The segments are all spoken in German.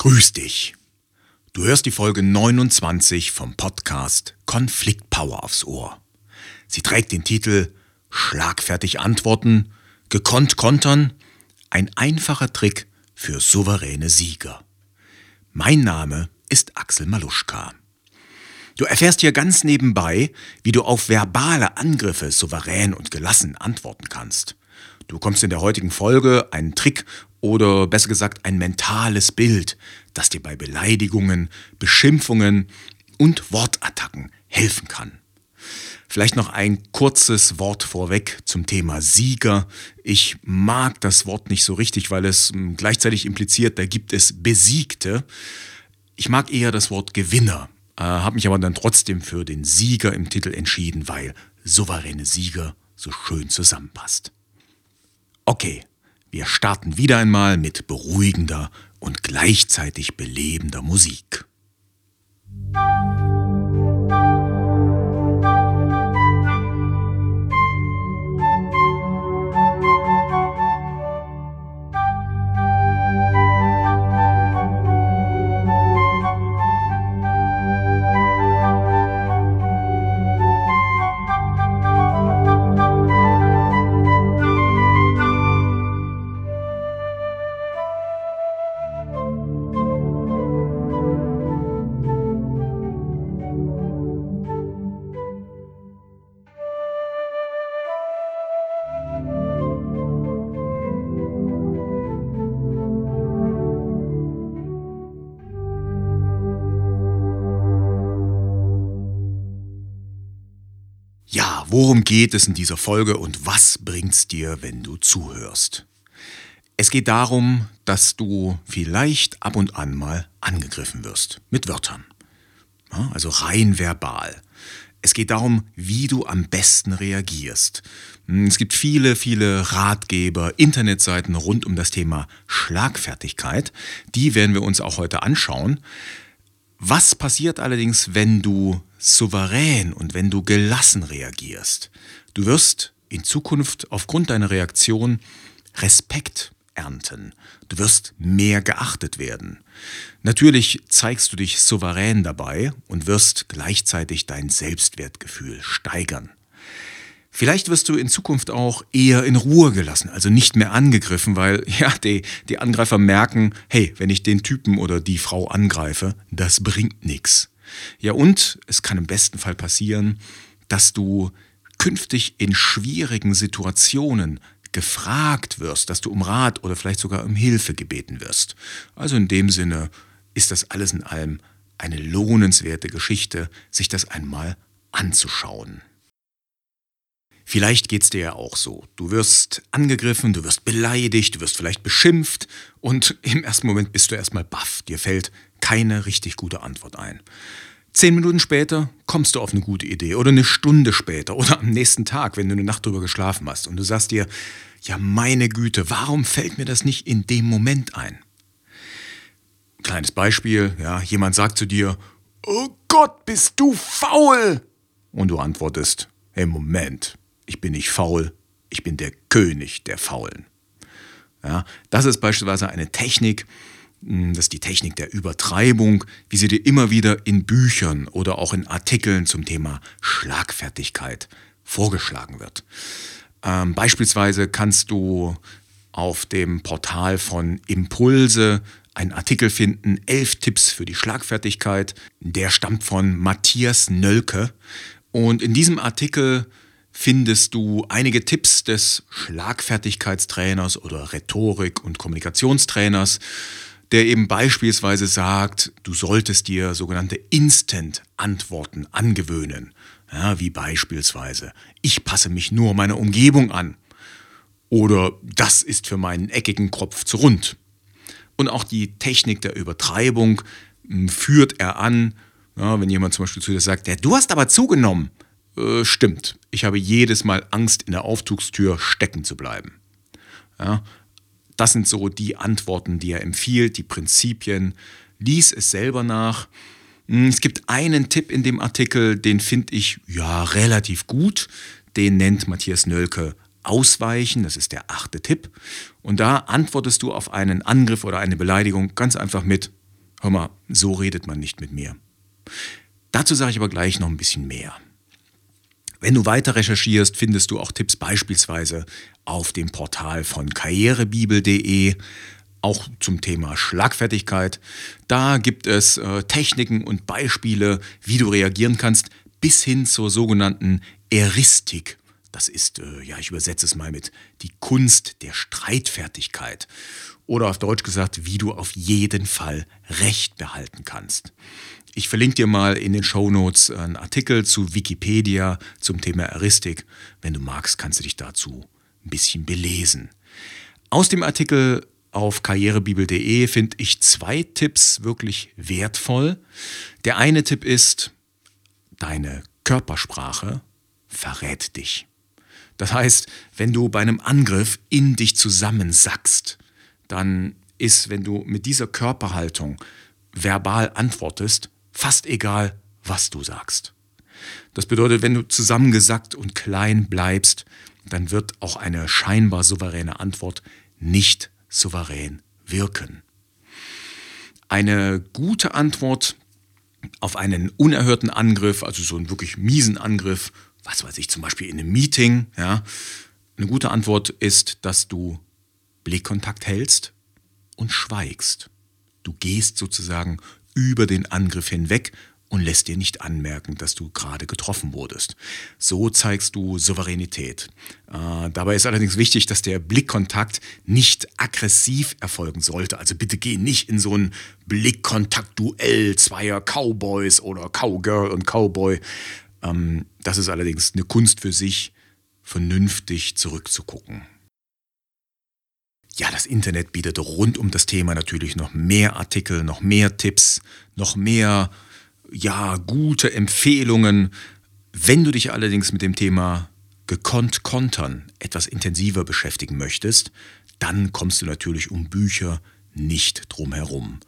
Grüß dich. Du hörst die Folge 29 vom Podcast Konfliktpower aufs Ohr. Sie trägt den Titel Schlagfertig antworten, gekonnt kontern, ein einfacher Trick für souveräne Sieger. Mein Name ist Axel Maluschka. Du erfährst hier ganz nebenbei, wie du auf verbale Angriffe souverän und gelassen antworten kannst. Du bekommst in der heutigen Folge einen Trick oder besser gesagt ein mentales Bild, das dir bei Beleidigungen, Beschimpfungen und Wortattacken helfen kann. Vielleicht noch ein kurzes Wort vorweg zum Thema Sieger. Ich mag das Wort nicht so richtig, weil es hm, gleichzeitig impliziert, da gibt es Besiegte. Ich mag eher das Wort Gewinner, äh, habe mich aber dann trotzdem für den Sieger im Titel entschieden, weil souveräne Sieger so schön zusammenpasst. Okay, wir starten wieder einmal mit beruhigender und gleichzeitig belebender Musik. Ja, geht es in dieser Folge und was bringt's dir, wenn du zuhörst? Es geht darum, dass du vielleicht ab und an mal angegriffen wirst mit Wörtern. Also rein verbal. Es geht darum, wie du am besten reagierst. Hm, es gibt viele, viele Ratgeber, Internetseiten rund um das Thema Schlagfertigkeit. Die werden wir uns auch heute anschauen. Was passiert allerdings, wenn du souverän und wenn du gelassen reagierst? Du wirst in Zukunft aufgrund deiner Reaktion Respekt ernten. Du wirst mehr geachtet werden. Natürlich zeigst du dich souverän dabei und wirst gleichzeitig dein Selbstwertgefühl steigern. Vielleicht wirst du in Zukunft auch eher in Ruhe gelassen, also nicht mehr angegriffen, weil ja, die, die Angreifer merken, hey, wenn ich den Typen oder die Frau angreife, das bringt nichts. Ja, und es kann im besten Fall passieren, dass du künftig in schwierigen Situationen gefragt wirst, dass du um Rat oder vielleicht sogar um Hilfe gebeten wirst. Also in dem Sinne ist das alles in allem eine lohnenswerte Geschichte, sich das einmal anzuschauen. Vielleicht geht es dir ja auch so. Du wirst angegriffen, du wirst beleidigt, du wirst vielleicht beschimpft und im ersten Moment bist du erstmal baff. Dir fällt keine richtig gute Antwort ein. Zehn Minuten später kommst du auf eine gute Idee oder eine Stunde später oder am nächsten Tag, wenn du eine Nacht drüber geschlafen hast und du sagst dir, ja meine Güte, warum fällt mir das nicht in dem Moment ein? Kleines Beispiel, ja, jemand sagt zu dir, oh Gott, bist du faul? Und du antwortest, hey Moment, ich bin nicht faul, ich bin der König der Faulen. Ja, das ist beispielsweise eine Technik, das ist die Technik der Übertreibung, wie sie dir immer wieder in Büchern oder auch in Artikeln zum Thema Schlagfertigkeit vorgeschlagen wird. Ähm, beispielsweise kannst du auf dem Portal von Impulse einen Artikel finden, elf Tipps für die Schlagfertigkeit. Der stammt von Matthias Nölke. Und in diesem Artikel findest du einige Tipps des Schlagfertigkeitstrainers oder Rhetorik- und Kommunikationstrainers, der eben beispielsweise sagt, du solltest dir sogenannte Instant-Antworten angewöhnen. Ja, wie beispielsweise, ich passe mich nur meiner Umgebung an. Oder das ist für meinen eckigen Kopf zu rund. Und auch die Technik der Übertreibung hm, führt er an, ja, wenn jemand zum Beispiel zu dir sagt, ja, du hast aber zugenommen. Äh, stimmt, ich habe jedes Mal Angst, in der Aufzugstür stecken zu bleiben. Ja, das sind so die Antworten, die er empfiehlt, die Prinzipien. Lies es selber nach. Hm, es gibt einen Tipp in dem Artikel, den finde ich ja relativ gut. Den nennt Matthias Nölke Ausweichen, das ist der achte Tipp. Und da antwortest du auf einen Angriff oder eine Beleidigung ganz einfach mit Hör mal, so redet man nicht mit mir. Dazu sage ich aber gleich noch ein bisschen mehr. Wenn du weiter recherchierst, findest du auch Tipps beispielsweise auf dem Portal von karrierebibel.de, auch zum Thema Schlagfertigkeit. Da gibt es äh, Techniken und Beispiele, wie du reagieren kannst, bis hin zur sogenannten Eristik. Das ist, äh, ja, ich übersetze es mal mit die Kunst der Streitfertigkeit. Oder auf Deutsch gesagt, wie du auf jeden Fall Recht behalten kannst. Ich verlinke dir mal in den Show Notes einen Artikel zu Wikipedia zum Thema Eristik. Wenn du magst, kannst du dich dazu ein bisschen belesen. Aus dem Artikel auf karrierebibel.de finde ich zwei Tipps wirklich wertvoll. Der eine Tipp ist, deine Körpersprache verrät dich. Das heißt, wenn du bei einem Angriff in dich zusammensackst, dann ist, wenn du mit dieser Körperhaltung verbal antwortest, fast egal, was du sagst. Das bedeutet, wenn du zusammengesackt und klein bleibst, dann wird auch eine scheinbar souveräne Antwort nicht souverän wirken. Eine gute Antwort auf einen unerhörten Angriff, also so einen wirklich miesen Angriff, was weiß ich, zum Beispiel in einem Meeting, ja, eine gute Antwort ist, dass du Blickkontakt hältst und schweigst. Du gehst sozusagen über den Angriff hinweg und lässt dir nicht anmerken, dass du gerade getroffen wurdest. So zeigst du Souveränität. Äh, dabei ist allerdings wichtig, dass der Blickkontakt nicht aggressiv erfolgen sollte. Also bitte geh nicht in so ein Blickkontakt-Duell zweier Cowboys oder Cowgirl und Cowboy. Ähm, das ist allerdings eine Kunst für sich, vernünftig zurückzugucken. Ja, das Internet bietet rund um das Thema natürlich noch mehr Artikel, noch mehr Tipps, noch mehr ja, gute Empfehlungen. Wenn du dich allerdings mit dem Thema gekonnt kontern etwas intensiver beschäftigen möchtest, dann kommst du natürlich um Bücher nicht drum herum.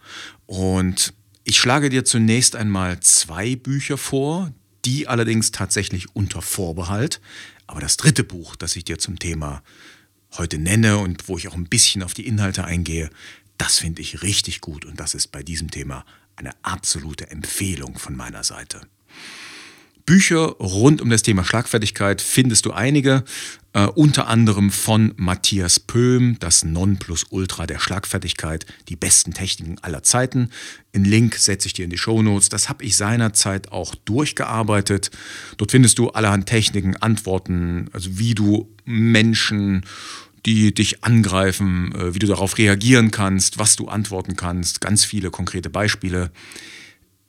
Und ich schlage dir zunächst einmal zwei Bücher vor, die allerdings tatsächlich unter Vorbehalt. Aber das dritte Buch, das ich dir zum Thema heute nenne und wo ich auch ein bisschen auf die Inhalte eingehe, das finde ich richtig gut und das ist bei diesem Thema eine absolute Empfehlung von meiner Seite. Bücher rund um das Thema Schlagfertigkeit findest du einige, äh, unter anderem von Matthias Pöhm, das Nonplusultra der Schlagfertigkeit, die besten Techniken aller Zeiten. Den Link setze ich dir in die Show Notes. Das habe ich seinerzeit auch durchgearbeitet. Dort findest du allerhand Techniken, Antworten, also wie du Menschen die dich angreifen, äh, wie du darauf reagieren kannst, was du antworten kannst, ganz viele konkrete Beispiele.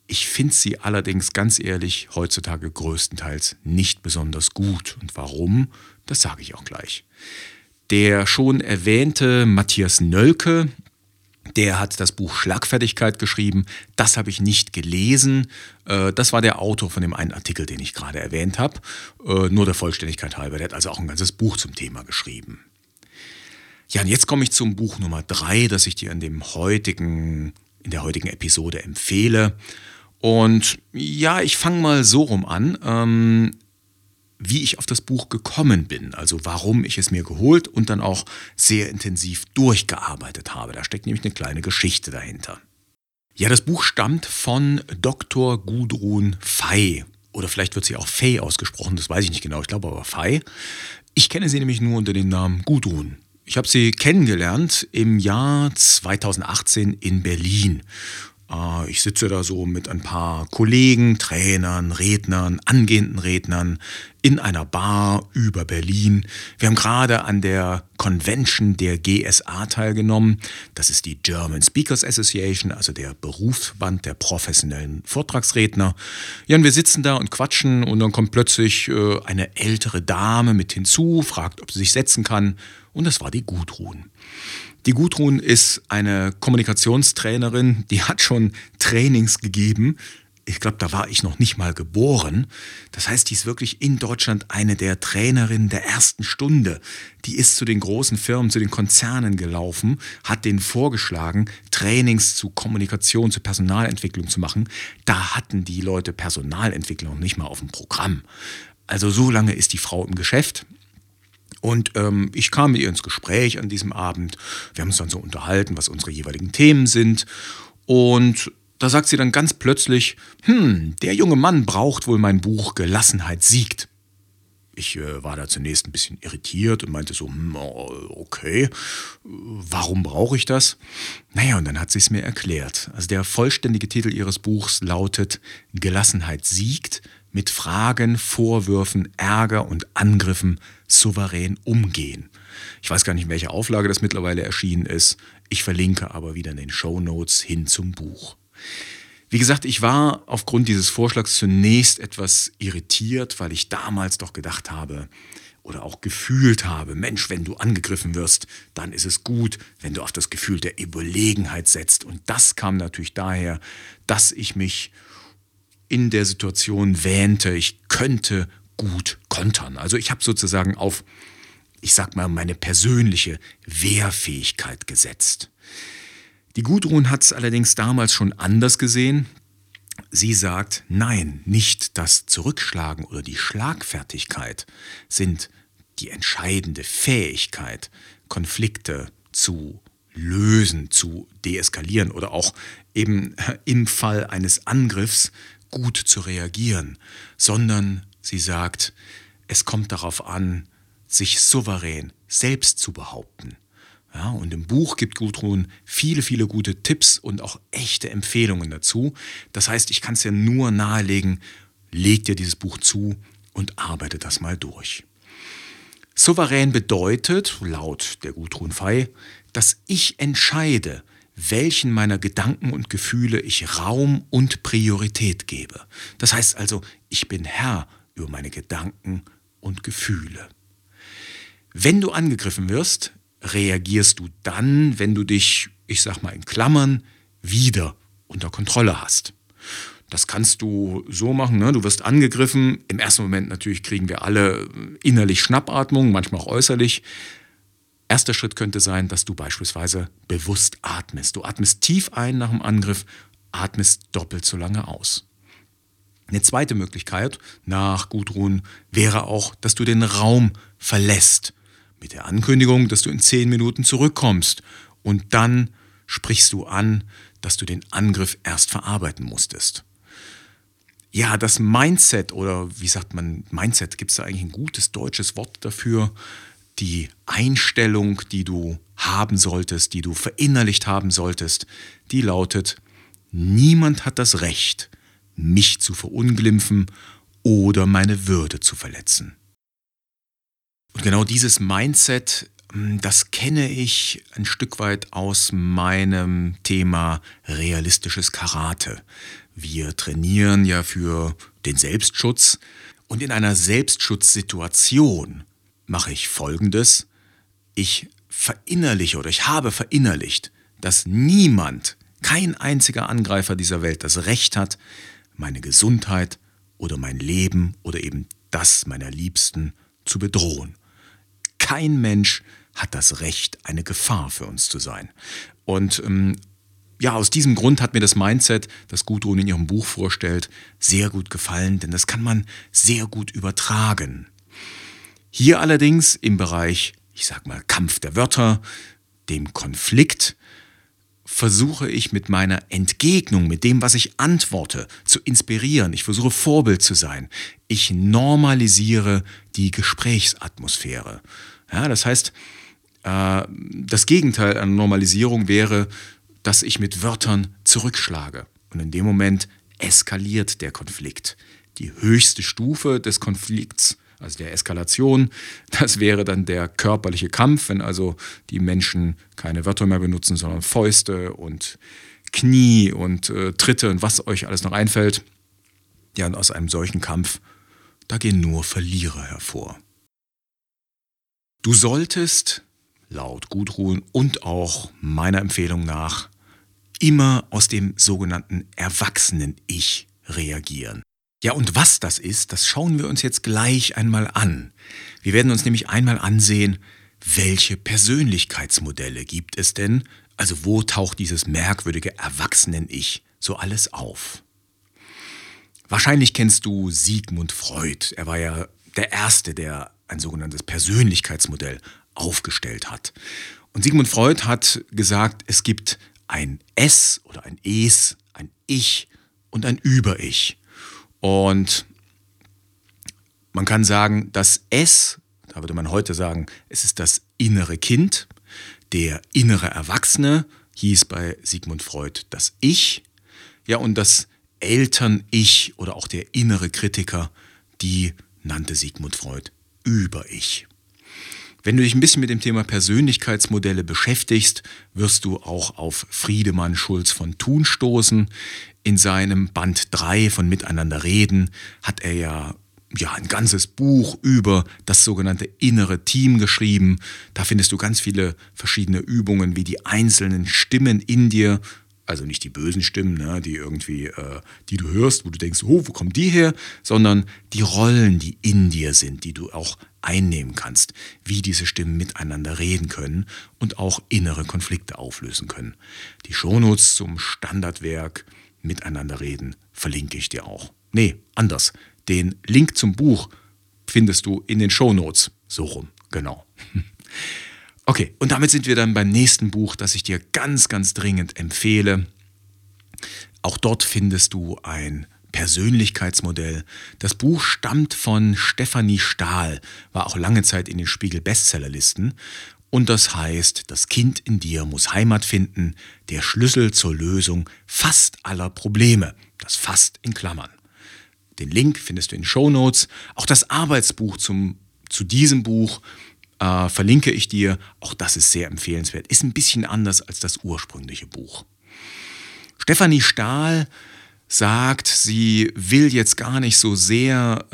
Ich finde sie allerdings ganz ehrlich heutzutage größtenteils nicht besonders gut. Und warum, das sage ich auch gleich. Der schon erwähnte Matthias Nölke, der hat das Buch Schlagfertigkeit geschrieben. Das habe ich nicht gelesen. Äh, das war der Autor von dem einen Artikel, den ich gerade erwähnt habe. Äh, nur der Vollständigkeit halber. Der hat also auch ein ganzes Buch zum Thema geschrieben. Ja, und jetzt komme ich zum Buch Nummer drei, das ich dir in, dem heutigen, in der heutigen Episode empfehle. Und ja, ich fange mal so rum an, ähm, wie ich auf das Buch gekommen bin, also warum ich es mir geholt und dann auch sehr intensiv durchgearbeitet habe. Da steckt nämlich eine kleine Geschichte dahinter. Ja, das Buch stammt von Dr. Gudrun Fey. Oder vielleicht wird sie auch Fey ausgesprochen, das weiß ich nicht genau, ich glaube aber Fey. Ich kenne sie nämlich nur unter dem Namen Gudrun. Ich habe sie kennengelernt im Jahr 2018 in Berlin. Äh, ich sitze da so mit ein paar Kollegen, Trainern, Rednern, angehenden Rednern in einer Bar über Berlin. Wir haben gerade an der Convention der GSA teilgenommen. Das ist die German Speakers Association, also der Berufsband der professionellen Vortragsredner. Ja, und wir sitzen da und quatschen und dann kommt plötzlich äh, eine ältere Dame mit hinzu, fragt, ob sie sich setzen kann. Und das war die Gudrun. Die Gudrun ist eine Kommunikationstrainerin, die hat schon Trainings gegeben. Ich glaube, da war ich noch nicht mal geboren. Das heißt, die ist wirklich in Deutschland eine der Trainerinnen der ersten Stunde. Die ist zu den großen Firmen, zu den Konzernen gelaufen, hat denen vorgeschlagen, Trainings zu Kommunikation, zu Personalentwicklung zu machen. Da hatten die Leute Personalentwicklung nicht mal auf dem Programm. Also so lange ist die Frau im Geschäft. Und ähm, ich kam mit ihr ins Gespräch an diesem Abend. Wir haben uns dann so unterhalten, was unsere jeweiligen Themen sind. Und da sagt sie dann ganz plötzlich, hm, der junge Mann braucht wohl mein Buch Gelassenheit siegt. Ich äh, war da zunächst ein bisschen irritiert und meinte so, hm, okay, warum brauche ich das? Naja, und dann hat sie es mir erklärt. Also der vollständige Titel ihres Buchs lautet Gelassenheit siegt, mit Fragen, Vorwürfen, Ärger und Angriffen souverän umgehen. Ich weiß gar nicht, in welcher Auflage das mittlerweile erschienen ist. Ich verlinke aber wieder in den Show Notes hin zum Buch. Wie gesagt, ich war aufgrund dieses Vorschlags zunächst etwas irritiert, weil ich damals doch gedacht habe oder auch gefühlt habe, Mensch, wenn du angegriffen wirst, dann ist es gut, wenn du auf das Gefühl der Überlegenheit setzt. Und das kam natürlich daher, dass ich mich in der Situation wähnte, ich könnte gut kontern. Also ich habe sozusagen auf, ich sag mal, meine persönliche Wehrfähigkeit gesetzt. Die Gudrun hat es allerdings damals schon anders gesehen. Sie sagt, nein, nicht das Zurückschlagen oder die Schlagfertigkeit sind die entscheidende Fähigkeit, Konflikte zu lösen, zu deeskalieren oder auch eben im Fall eines Angriffs gut zu reagieren, sondern sie sagt, es kommt darauf an, sich souverän selbst zu behaupten. Ja, und im Buch gibt Gudrun viele, viele gute Tipps und auch echte Empfehlungen dazu. Das heißt, ich kann es ja nur nahelegen, leg dir dieses Buch zu und arbeite das mal durch. Souverän bedeutet, laut der Gudrun Fei, dass ich entscheide, welchen meiner Gedanken und Gefühle ich Raum und Priorität gebe. Das heißt also, ich bin Herr über meine Gedanken und Gefühle. Wenn du angegriffen wirst, reagierst du dann, wenn du dich, ich sag mal in Klammern, wieder unter Kontrolle hast. Das kannst du so machen, ne? du wirst angegriffen. Im ersten Moment natürlich kriegen wir alle innerlich Schnappatmung, manchmal auch äußerlich. Erster Schritt könnte sein, dass du beispielsweise bewusst atmest. Du atmest tief ein nach dem Angriff, atmest doppelt so lange aus. Eine zweite Möglichkeit nach Gudrun wäre auch, dass du den Raum verlässt mit der Ankündigung, dass du in zehn Minuten zurückkommst und dann sprichst du an, dass du den Angriff erst verarbeiten musstest. Ja, das Mindset oder wie sagt man, Mindset, gibt es da eigentlich ein gutes deutsches Wort dafür? Die Einstellung, die du haben solltest, die du verinnerlicht haben solltest, die lautet, niemand hat das Recht, mich zu verunglimpfen oder meine Würde zu verletzen. Und genau dieses Mindset, hm, das kenne ich ein Stück weit aus meinem Thema realistisches Karate. Wir trainieren ja für den Selbstschutz und in einer Selbstschutzsituation mache ich Folgendes. Ich verinnerliche oder ich habe verinnerlicht, dass niemand, kein einziger Angreifer dieser Welt das Recht hat, meine Gesundheit oder mein Leben oder eben das meiner Liebsten zu bedrohen. Kein Mensch hat das Recht, eine Gefahr für uns zu sein. Und ähm, ja, aus diesem Grund hat mir das Mindset, das Gudrun in ihrem Buch vorstellt, sehr gut gefallen, denn das kann man sehr gut übertragen. Hier allerdings im Bereich, ich sag mal, Kampf der Wörter, dem Konflikt, versuche ich mit meiner Entgegnung, mit dem, was ich antworte, zu inspirieren. Ich versuche Vorbild zu sein. Ich normalisiere die Gesprächsatmosphäre. Ja, das heißt, äh, das Gegenteil einer Normalisierung wäre, dass ich mit Wörtern zurückschlage. Und in dem Moment eskaliert der Konflikt. Die höchste Stufe des Konflikts, also der Eskalation, das wäre dann der körperliche Kampf, wenn also die Menschen keine Wörter mehr benutzen, sondern Fäuste und Knie und äh, Tritte und was euch alles noch einfällt. Ja, und aus einem solchen Kampf, da gehen nur Verlierer hervor. Du solltest, laut Gudrun und auch meiner Empfehlung nach, immer aus dem sogenannten Erwachsenen-Ich reagieren. Ja, und was das ist, das schauen wir uns jetzt gleich einmal an. Wir werden uns nämlich einmal ansehen, welche Persönlichkeitsmodelle gibt es denn, also wo taucht dieses merkwürdige Erwachsenen-Ich so alles auf? Wahrscheinlich kennst du Sigmund Freud. Er war ja der Erste, der ein sogenanntes Persönlichkeitsmodell aufgestellt hat. Und Sigmund Freud hat gesagt, es gibt ein S oder ein Es, ein Ich und ein Über-Ich. Und man kann sagen, das S, da würde man heute sagen, es ist das innere Kind, der innere Erwachsene, hieß bei Sigmund Freud das Ich, ja, und das Eltern-Ich oder auch der innere Kritiker, die nannte Sigmund Freud Über-Ich. Wenn du dich ein bisschen mit dem Thema Persönlichkeitsmodelle beschäftigst, wirst du auch auf Friedemann Schulz von Thun stoßen. In seinem Band 3 von Miteinander reden hat er ja ja, ein ganzes Buch über das sogenannte innere Team geschrieben. Da findest du ganz viele verschiedene Übungen, wie die einzelnen Stimmen in dir, also nicht die bösen Stimmen, ne, die irgendwie, äh, die du hörst, wo du denkst, oh, wo kommen die her, sondern die Rollen, die in dir sind, die du auch einnehmen kannst, wie diese Stimmen miteinander reden können und auch innere Konflikte auflösen können. Die Shownotes zum Standardwerk Miteinander reden verlinke ich dir auch. Nee, anders. Den Link zum Buch findest du in den Shownotes. So rum, genau. Okay, und damit sind wir dann beim nächsten Buch, das ich dir ganz, ganz dringend empfehle. Auch dort findest du ein Persönlichkeitsmodell. Das Buch stammt von Stefanie Stahl, war auch lange Zeit in den Spiegel Bestsellerlisten. Und das heißt, das Kind in dir muss Heimat finden, der Schlüssel zur Lösung fast aller Probleme. Das fast in Klammern. Den Link findest du in den Show Notes. Auch das Arbeitsbuch zum, zu diesem Buch äh, verlinke ich dir. Auch das ist sehr empfehlenswert. Ist ein bisschen anders als das ursprüngliche Buch. Stefanie Stahl sagt, sie will jetzt gar nicht so sehr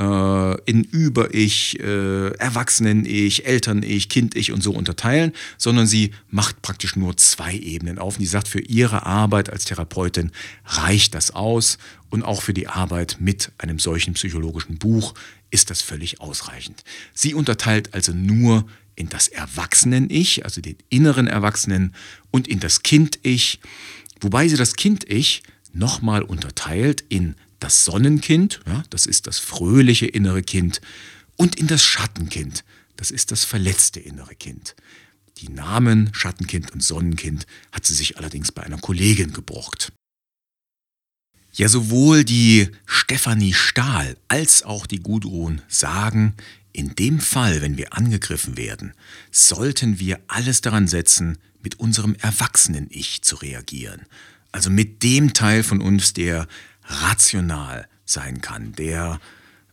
äh, in Über-Ich, äh, Erwachsenen-Ich, Eltern-Ich, Kind-Ich und so unterteilen, sondern sie macht praktisch nur zwei Ebenen auf. Und sie sagt, für ihre Arbeit als Therapeutin reicht das aus und auch für die Arbeit mit einem solchen psychologischen Buch ist das völlig ausreichend. Sie unterteilt also nur in das Erwachsenen-Ich, also den inneren Erwachsenen, und in das Kind-Ich, wobei sie das Kind-Ich nochmal unterteilt in das Sonnenkind, ja, das ist das fröhliche innere Kind, und in das Schattenkind, das ist das verletzte innere Kind. Die Namen Schattenkind und Sonnenkind hat sie sich allerdings bei einer Kollegin gebrockt. Ja, sowohl die Stefanie Stahl als auch die Gudrun sagen, in dem Fall, wenn wir angegriffen werden, sollten wir alles daran setzen, mit unserem Erwachsenen-Ich zu reagieren also mit dem Teil von uns, der rational sein kann, der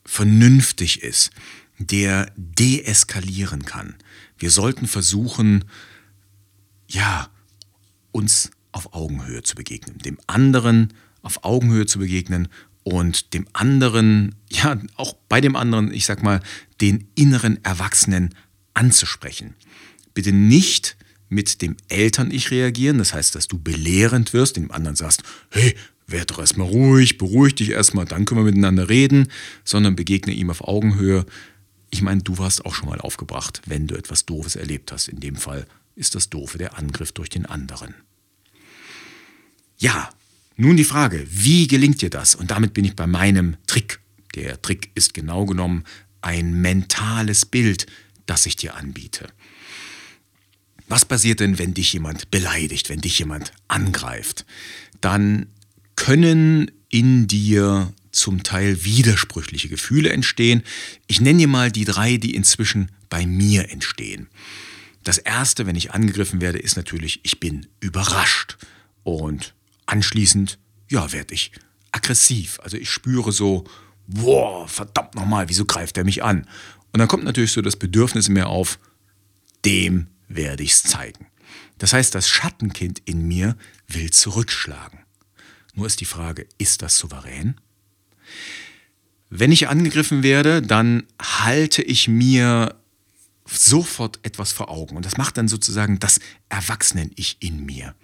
vernünftig ist, der deeskalieren kann. Wir sollten versuchen, ja, uns auf Augenhöhe zu begegnen, dem anderen auf Augenhöhe zu begegnen und dem anderen, ja, auch bei dem anderen, ich sag mal, den inneren Erwachsenen anzusprechen. Bitte nicht mit dem Eltern-Ich reagieren, das heißt, dass du belehrend wirst, dem anderen sagst, hey, werd doch erstmal ruhig, beruhig dich erstmal, dann können wir miteinander reden, sondern begegne ihm auf Augenhöhe. Ich meine, du warst auch schon mal aufgebracht, wenn du etwas Doofes erlebt hast. In dem Fall ist das Doofe der Angriff durch den anderen. Ja, nun die Frage, wie gelingt dir das? Und damit bin ich bei meinem Trick. Der Trick ist genau genommen ein mentales Bild, das ich dir anbiete. Was passiert denn, wenn dich jemand beleidigt, wenn dich jemand angreift? Dann können in dir zum Teil widersprüchliche Gefühle entstehen. Ich nenne dir mal die drei, die inzwischen bei mir entstehen. Das erste, wenn ich angegriffen werde, ist natürlich, ich bin überrascht. Und anschließend, ja, werde ich aggressiv. Also ich spüre so, boah, verdammt nochmal, wieso greift er mich an? Und dann kommt natürlich so das Bedürfnis in mir auf, dem werde ich es zeigen. Das heißt, das Schattenkind in mir will zurückschlagen. Nur ist die Frage, ist das souverän? Wenn ich angegriffen werde, dann halte ich mir sofort etwas vor Augen. Und das macht dann sozusagen das Erwachsenen-Ich in mir.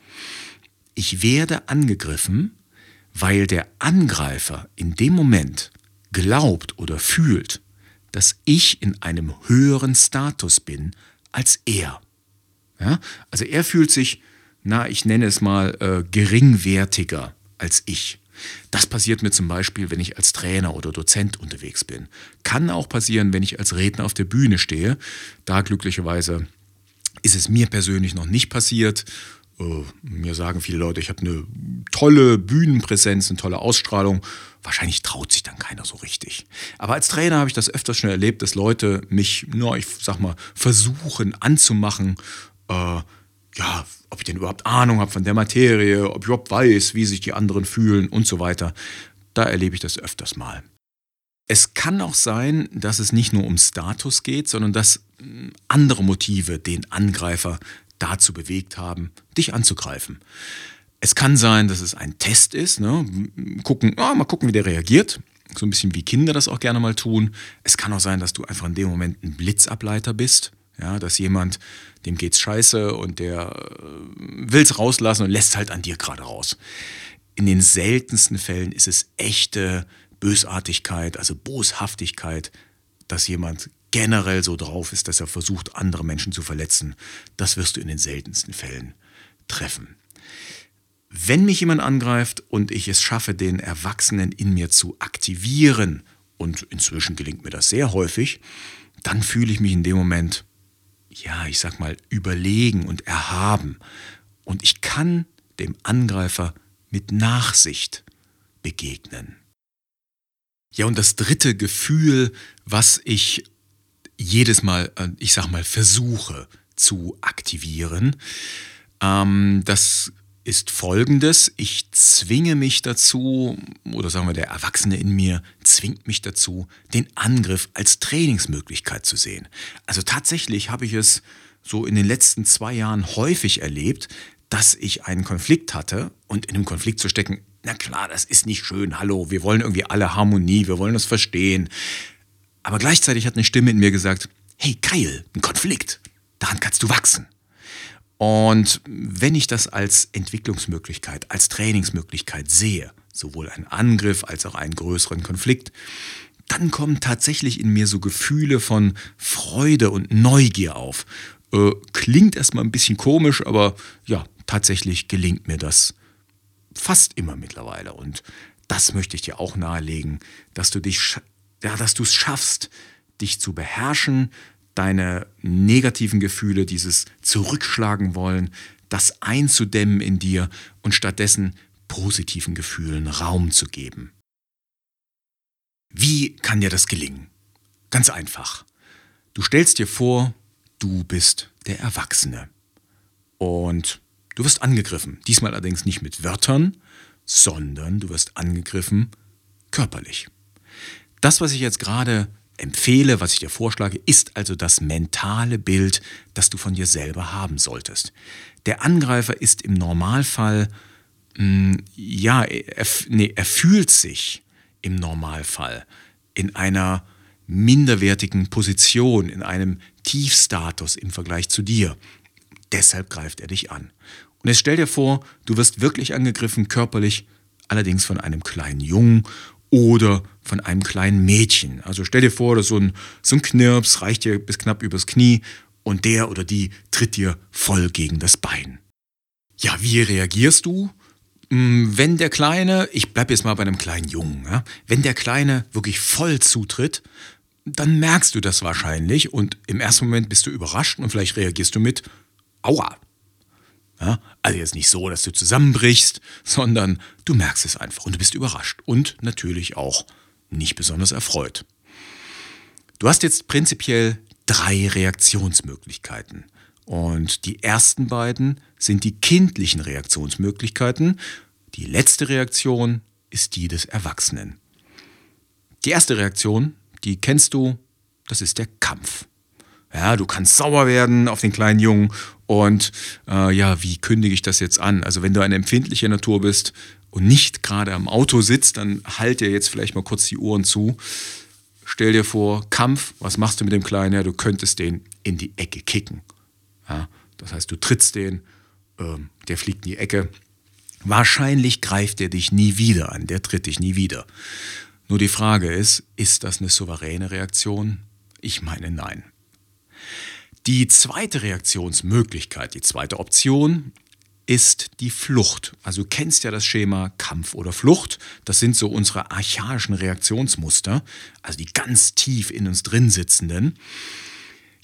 Ich werde angegriffen, weil der Angreifer in dem Moment glaubt oder fühlt, dass ich in einem höheren Status bin als er. Ja? Also er fühlt sich, na, ich nenne es mal, äh, geringwertiger als ich. Das passiert mir zum Beispiel, wenn ich als Trainer oder Dozent unterwegs bin. Kann auch passieren, wenn ich als Redner auf der Bühne stehe. Da glücklicherweise ist es mir persönlich noch nicht passiert. Äh, mir sagen viele Leute, ich habe eine tolle Bühnenpräsenz, eine tolle Ausstrahlung. Wahrscheinlich traut sich dann keiner so richtig. Aber als Trainer habe ich das öfters schon erlebt, dass Leute mich, nur ich sag mal, versuchen anzumachen, äh, ja, ob ich denn überhaupt Ahnung habe von der Materie, ob ich überhaupt weiß, wie sich die anderen fühlen und so weiter. Da erlebe ich das öfters mal. Es kann auch sein, dass es nicht nur um Status geht, sondern dass hm, andere Motive den Angreifer dazu bewegt haben, dich anzugreifen. Es kann sein, dass es ein Test ist. Ne? Gucken, oh, mal gucken, wie der reagiert. So ein bisschen wie Kinder das auch gerne mal tun. Es kann auch sein, dass du einfach in dem Moment ein Blitzableiter bist. Ja, dass jemand, dem geht's scheiße und der äh, will's rauslassen und lässt halt an dir gerade raus. In den seltensten Fällen ist es echte Bösartigkeit, also Boshaftigkeit, dass jemand generell so drauf ist, dass er versucht, andere Menschen zu verletzen, das wirst du in den seltensten Fällen treffen. Wenn mich jemand angreift und ich es schaffe, den Erwachsenen in mir zu aktivieren, und inzwischen gelingt mir das sehr häufig, dann fühle ich mich in dem Moment, ja, ich sag mal, überlegen und erhaben. Und ich kann dem Angreifer mit Nachsicht begegnen. Ja, und das dritte Gefühl, was ich jedes Mal, äh, ich sag mal, versuche zu aktivieren. Ähm, das ist folgendes. Ich zwinge mich dazu, oder sagen wir, der Erwachsene in mir zwingt mich dazu, den Angriff als Trainingsmöglichkeit zu sehen. Also tatsächlich habe ich es so in den letzten zwei Jahren häufig erlebt, dass ich einen Konflikt hatte und in einem Konflikt zu stecken, na klar, das ist nicht schön, hallo, wir wollen irgendwie alle Harmonie, wir wollen das verstehen. Aber gleichzeitig hat eine Stimme in mir gesagt, hey geil, ein Konflikt, daran kannst du wachsen. Und wenn ich das als Entwicklungsmöglichkeit, als Trainingsmöglichkeit sehe, sowohl einen Angriff als auch einen größeren Konflikt, dann kommen tatsächlich in mir so Gefühle von Freude und Neugier auf. Äh, klingt erstmal ein bisschen komisch, aber ja, tatsächlich gelingt mir das fast immer mittlerweile. Und das möchte ich dir auch nahelegen, dass du dich ja, dass du es schaffst, dich zu beherrschen, deine negativen Gefühle, dieses Zurückschlagen wollen, das einzudämmen in dir und stattdessen positiven Gefühlen Raum zu geben. Wie kann dir das gelingen? Ganz einfach. Du stellst dir vor, du bist der Erwachsene. Und du wirst angegriffen. Diesmal allerdings nicht mit Wörtern, sondern du wirst angegriffen körperlich. Das, was ich jetzt gerade empfehle, was ich dir vorschlage, ist also das mentale Bild, das du von dir selber haben solltest. Der Angreifer ist im Normalfall, mh, hm, ja, er, nee, er fühlt sich im Normalfall in einer minderwertigen Position, in einem Tiefstatus im Vergleich zu dir. Deshalb greift er dich an. Und jetzt stell dir vor, du wirst wirklich angegriffen körperlich, allerdings von einem kleinen Jungen oder von einem kleinen Mädchen. Also stell dir vor, dass so ein, so ein Knirps reicht dir bis knapp übers Knie und der oder die tritt dir voll gegen das Bein. Ja, wie reagierst du? Hm, wenn der Kleine, ich bleib jetzt mal bei einem kleinen Jungen, ja, wenn der Kleine wirklich voll zutritt, dann merkst du das wahrscheinlich und im ersten Moment bist du überrascht und vielleicht reagierst du mit Aua, ja? Also jetzt nicht so, dass du zusammenbrichst, sondern du merkst es einfach und du bist überrascht und natürlich auch nicht besonders erfreut. Du hast jetzt prinzipiell drei Reaktionsmöglichkeiten. Und die ersten beiden sind die kindlichen Reaktionsmöglichkeiten. Die letzte Reaktion ist die des Erwachsenen. Die erste Reaktion, die kennst du, das ist der Kampf. Ja, du kannst sauer werden auf den kleinen Jungen und äh, ja, wie kündige ich das jetzt an? Also wenn du eine empfindliche Natur bist und nicht gerade am Auto sitzt, dann halt dir jetzt vielleicht mal kurz die Ohren zu. Stell dir vor, Kampf, was machst du mit dem Kleinen? Ja, du könntest den in die Ecke kicken. Ja, das heißt, du trittst den, äh, der fliegt in die Ecke. Wahrscheinlich greift er dich nie wieder an, der tritt dich nie wieder. Nur die Frage ist, ist das eine souveräne Reaktion? Ich meine nein. Die zweite Reaktionsmöglichkeit, die zweite Option ist die Flucht. Also du kennst ja das Schema Kampf oder Flucht. Das sind so unsere archaischen Reaktionsmuster, also die ganz tief in uns drin sitzenden.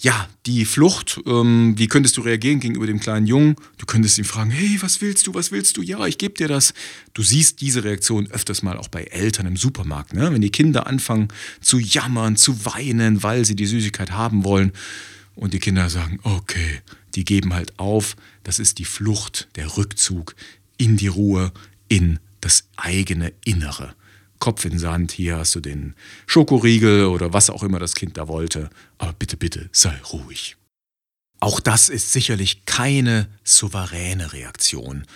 ja, die Flucht, ähm, wie könntest du reagieren gegenüber dem kleinen Jungen? Du könntest ihn fragen, hey, was willst du, was willst du? Ja, ich gebe dir das. Du siehst diese Reaktion öfters mal auch bei Eltern im Supermarkt, ne? wenn die Kinder anfangen zu jammern, zu weinen, weil sie die Süßigkeit haben wollen und die Kinder sagen, okay, die geben halt auf, das ist die Flucht, der Rückzug in die Ruhe, in das eigene Innere. Kopf in Sand, hier hast du den Schokoriegel oder was auch immer das Kind da wollte. Aber bitte, bitte, sei ruhig. Auch das ist sicherlich keine souveräne Reaktion.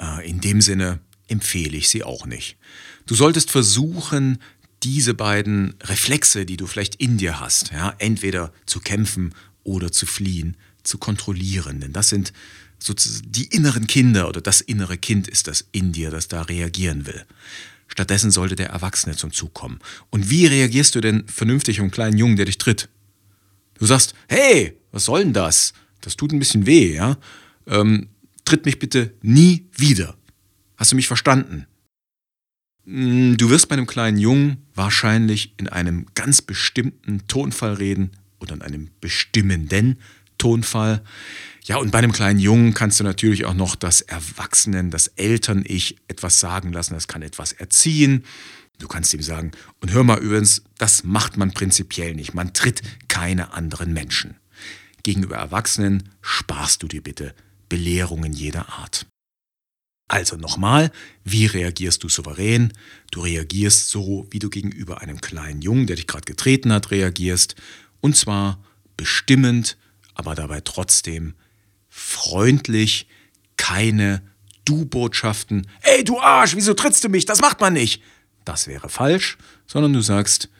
Äh, in dem Sinne empfehle ich sie auch nicht. Du solltest versuchen, diese beiden Reflexe, die du vielleicht in dir hast, ja, entweder zu kämpfen oder zu fliehen, zu kontrollieren. Denn das sind sozusagen die inneren Kinder oder das innere Kind ist das in dir, das da reagieren will. Stattdessen sollte der Erwachsene zum Zug kommen. Und wie reagierst du denn vernünftig auf einen kleinen Jungen, der dich tritt? Du sagst, hey, was soll denn das? Das tut ein bisschen weh, ja? Ähm, tritt mich bitte nie wieder. Hast du mich verstanden? Hm, du wirst bei einem kleinen Jungen wahrscheinlich in einem ganz bestimmten Tonfall reden oder in einem bestimmenden Tonfall. Ja, und bei einem kleinen Jungen kannst du natürlich auch noch das Erwachsenen, das Eltern-Ich etwas sagen lassen, das kann etwas erziehen. Du kannst ihm sagen, und hör mal übrigens, das macht man prinzipiell nicht. Man tritt keine anderen Menschen. Gegenüber Erwachsenen sparst du dir bitte Belehrungen jeder Art. Also nochmal, wie reagierst du souverän? Du reagierst so, wie du gegenüber einem kleinen Jungen, der dich gerade getreten hat, reagierst. Und zwar bestimmend, aber dabei trotzdem freundlich, keine Du-Botschaften. Ey, du Arsch, wieso trittst du mich? Das macht man nicht. Das wäre falsch, sondern du sagst,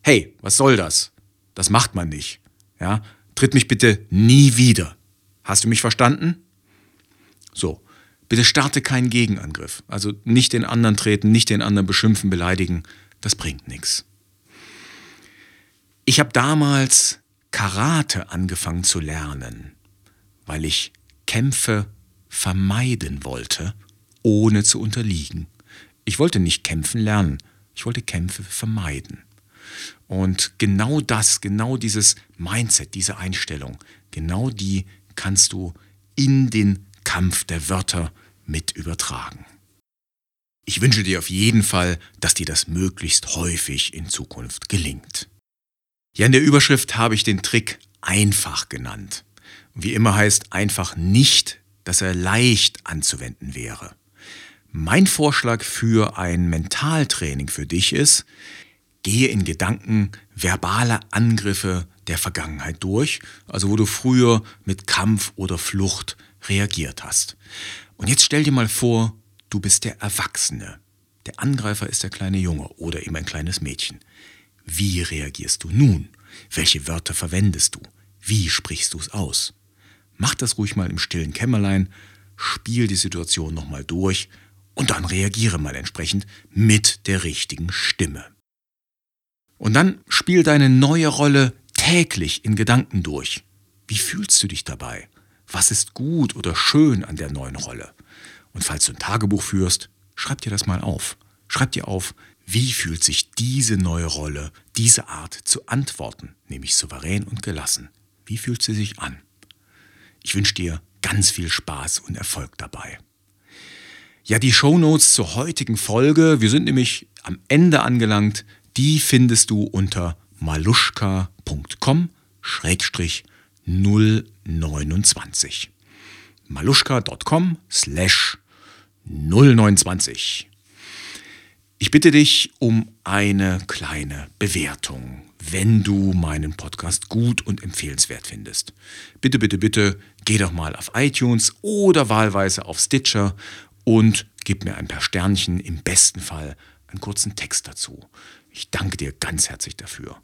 hey, was soll das? Das macht man nicht. Ja, tritt mich bitte nie wieder. Hast du mich verstanden? So, bitte starte keinen Gegenangriff. Also nicht den anderen treten, nicht den anderen beschimpfen, beleidigen. Das bringt nichts. Ich habe damals Karate angefangen zu lernen, weil ich Kämpfe vermeiden wollte, ohne zu unterliegen. Ich wollte nicht kämpfen lernen, ich wollte Kämpfe vermeiden. Und genau das, genau dieses Mindset, diese Einstellung, genau die kannst du in den Kampf der Wörter mit übertragen. Ich wünsche dir auf jeden Fall, dass dir das möglichst häufig in Zukunft gelingt. Ja, in der Überschrift habe ich den Trick einfach genannt. Wie immer heißt einfach nicht, dass er leicht anzuwenden wäre. Mein Vorschlag für ein Mentaltraining für dich ist, gehe in Gedanken verbale Angriffe der Vergangenheit durch, also wo du früher mit Kampf oder Flucht reagiert hast. Und jetzt stell dir mal vor, du bist der Erwachsene. Der Angreifer ist der kleine Junge oder eben ein kleines Mädchen. Wie reagierst du nun? Welche Wörter verwendest du? Wie sprichst du es aus? Mach das ruhig mal im stillen Kämmerlein, spiel die Situation nochmal durch und dann reagiere mal entsprechend mit der richtigen Stimme. Und dann spiel deine neue Rolle täglich in Gedanken durch. Wie fühlst du dich dabei? Was ist gut oder schön an der neuen Rolle? Und falls du ein Tagebuch führst, schreib dir das mal auf. Schreib dir auf, wie fühlt sich diese neue Rolle, diese Art zu antworten, nämlich souverän und gelassen? Wie fühlt sie sich an? Ich wünsche dir ganz viel Spaß und Erfolg dabei. Ja, die Shownotes zur heutigen Folge, wir sind nämlich am Ende angelangt, die findest du unter maluschka.com-029. maluschka.com slash 029. Ich bitte dich um eine kleine Bewertung, wenn du meinen Podcast gut und empfehlenswert findest. Bitte, bitte, bitte, geh doch mal auf iTunes oder wahlweise auf Stitcher und gib mir ein paar Sternchen, im besten Fall einen kurzen Text dazu. Ich danke dir ganz herzlich dafür.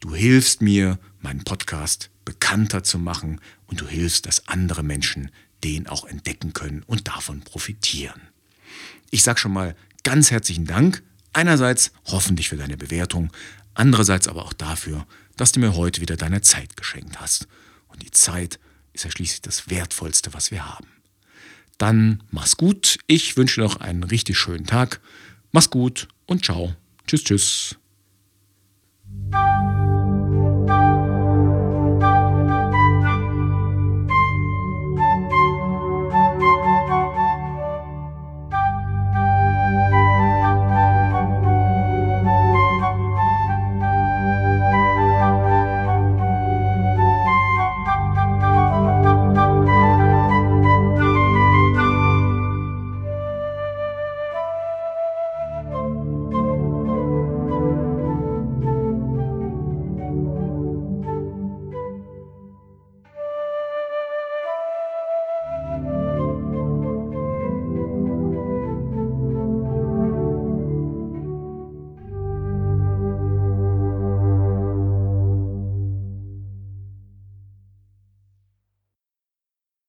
Du hilfst mir, meinen Podcast bekannter zu machen und du hilfst, dass andere Menschen den auch entdecken können und davon profitieren. Ich sage schon mal ganz herzlichen Dank. Einerseits hoffentlich für deine Bewertung, andererseits aber auch dafür, dass du mir heute wieder deine Zeit geschenkt hast. Und die Zeit ist ja schließlich das Wertvollste, was wir haben. Dann mach's gut. Ich wünsche dir noch einen richtig schönen Tag. Mach's gut und ciao. Tschüss, tschüss.